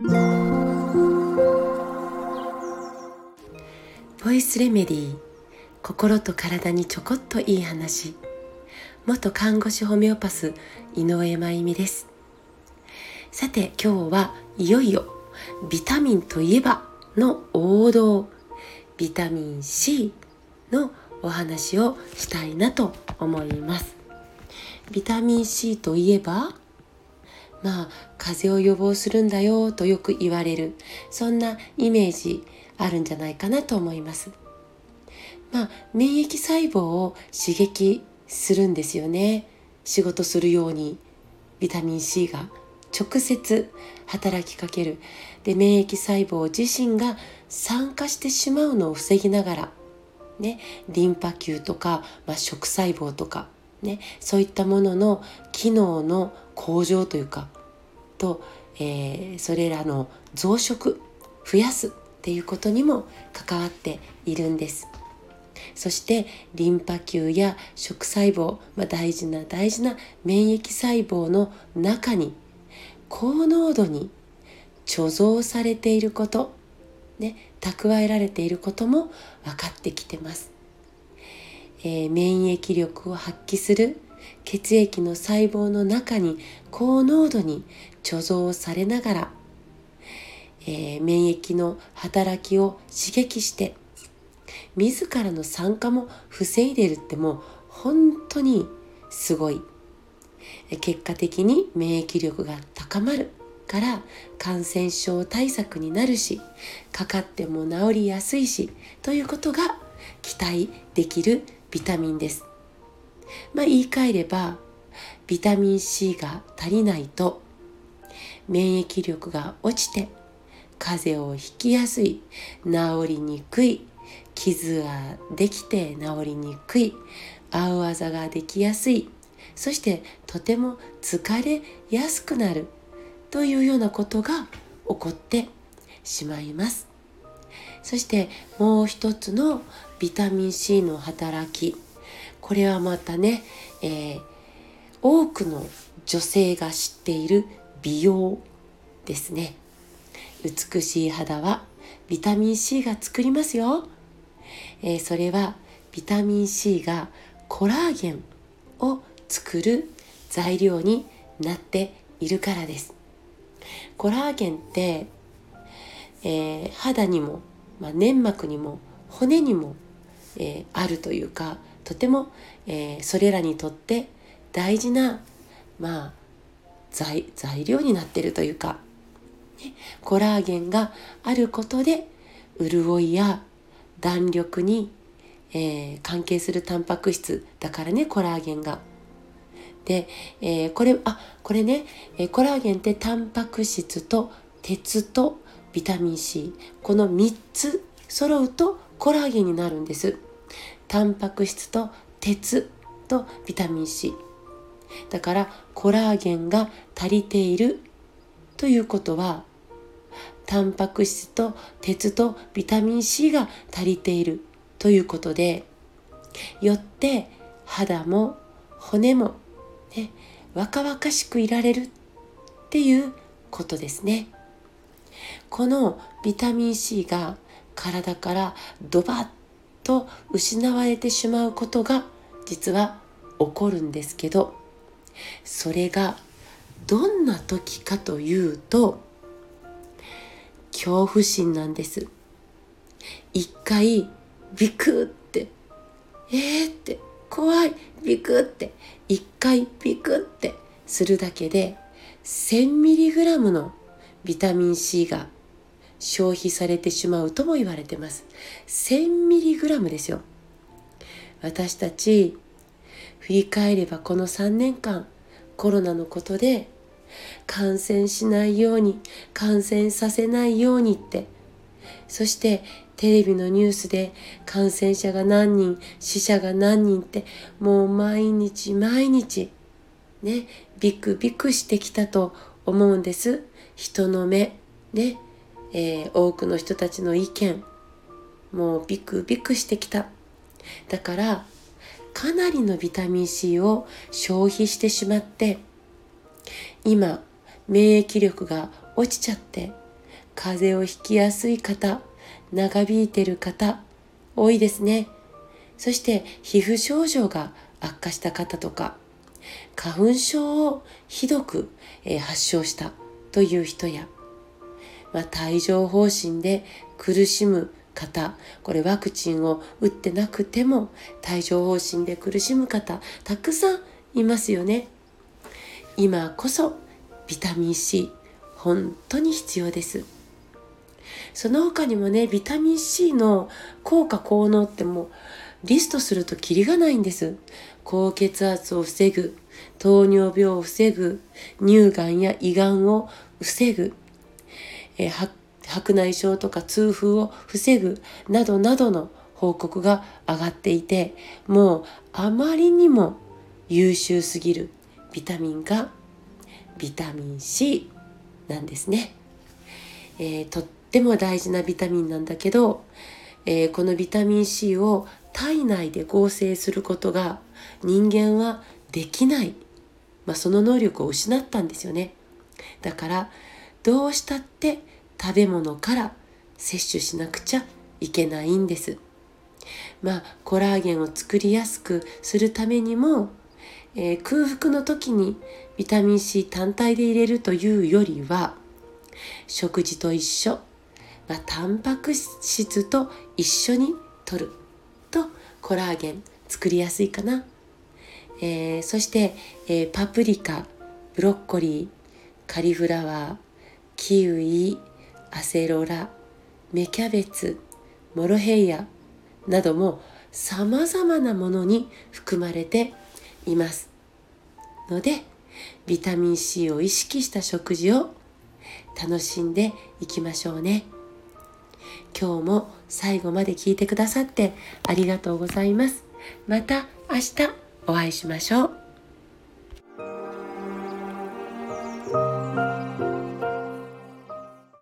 ボイスレメディー心と体にちょこっといい話。元看護師ホメオパス井上真由美です。さて今日はいよいよビタミンといえばの王道ビタミン C のお話をしたいなと思います。ビタミン C といえばまあ風邪を予防するんだよとよく言われる。そんなイメージあるんじゃないかなと思います。まあ免疫細胞を刺激するんですよね。仕事するように。ビタミン C が直接働きかける。で免疫細胞自身が酸化してしまうのを防ぎながら。ね、リンパ球とか、まあ、食細胞とか、ね、そういったものの機能の向上というかと、えー、それらの増殖増やすっていうことにも関わっているんです。そしてリンパ球や食細胞、まあ、大事な大事な免疫細胞の中に高濃度に貯蔵されていることね、蓄えられていることも分かってきてます、えー、免疫力を発揮する血液の細胞の中に高濃度に貯蔵されながら、えー、免疫の働きを刺激して自らの酸化も防いでるってもう本当にすごい。結果的に免疫力が高まるから感染症対策になるしかかっても治りやすいしということが期待できるビタミンです。まあ、言い換えればビタミン C が足りないと免疫力が落ちて風邪をひきやすい治りにくい傷ができて治りにくい青あざができやすいそしてとても疲れやすくなるというようなことが起こってしまいますそしてもう一つのビタミン C の働き。これはまたね、えー、多くの女性が知っている美容ですね。美しい肌はビタミン C が作りますよ、えー、それはビタミン C がコラーゲンを作る材料になっているからです。コラーゲンって、えー、肌にも、まあ、粘膜にも骨にも、えー、あるというかとても、えー、それらにとって大事な、まあ、材材料になってるというか、ね、コラーゲンがあることで潤いや弾力に、えー、関係するタンパク質だからねコラーゲンが。で、えー、これあこれね、えコラーゲンってタンパク質と鉄とビタミン C この3つ揃うとコラーゲンになるんです。タンパク質と鉄とビタミン C だからコラーゲンが足りているということはタンパク質と鉄とビタミン C が足りているということでよって肌も骨もね、若々しくいられるっていうことですね。このビタミン C が体からドバッと失われてしまうことが実は起こるんですけどそれがどんな時かというと恐怖心なんです。一回ビクってえーって怖いビクって一回ビクってするだけで 1000mg のビタミン C が消費されてしまうとも言われてます。1000mg ですよ。私たち振り返ればこの3年間コロナのことで感染しないように感染させないようにって。そしてテレビのニュースで感染者が何人死者が何人ってもう毎日毎日ねビクビクしてきたと思うんです。人の目ね、えー、多くの人たちの意見もうビクビクしてきた。だからかなりのビタミン C を消費してしまって今免疫力が落ちちゃって風邪をひきやすい方長引いてる方多いですね。そして皮膚症状が悪化した方とか花粉症をひどく、え発症した。という人や、まあ、帯状疱疹で苦しむ方これワクチンを打ってなくても帯状疱疹で苦しむ方たくさんいますよね。今こそビタミン C 本当に必要です。その他にもねビタミン C の効果効能ってもうリストするとキリがないんです。高血圧を防ぐ糖尿病を防ぐ乳がんや胃がんを防ぐ、えー、白内障とか痛風を防ぐなどなどの報告が上がっていてもうあまりにも優秀すぎるビタミンがビタミン C なんですね、えー、とっても大事なビタミンなんだけど、えー、このビタミン C を体内で合成することが人間はできない、まあ、その能力を失ったんですよね。だからどうしたって食べ物から摂取しなくちゃいけないんです。まあコラーゲンを作りやすくするためにも、えー、空腹の時にビタミン C 単体で入れるというよりは食事と一緒、まあ、タンパク質と一緒に摂るとコラーゲン作りやすいかな、えー、そして、えー、パプリカブロッコリーカリフラワーキウイアセロラ芽キャベツモロヘイヤなどもさまざまなものに含まれています。のでビタミン C を意識した食事を楽しんでいきましょうね。今日も最後まで聞いてくださってありがとうございます。また明日。お会いしましょう。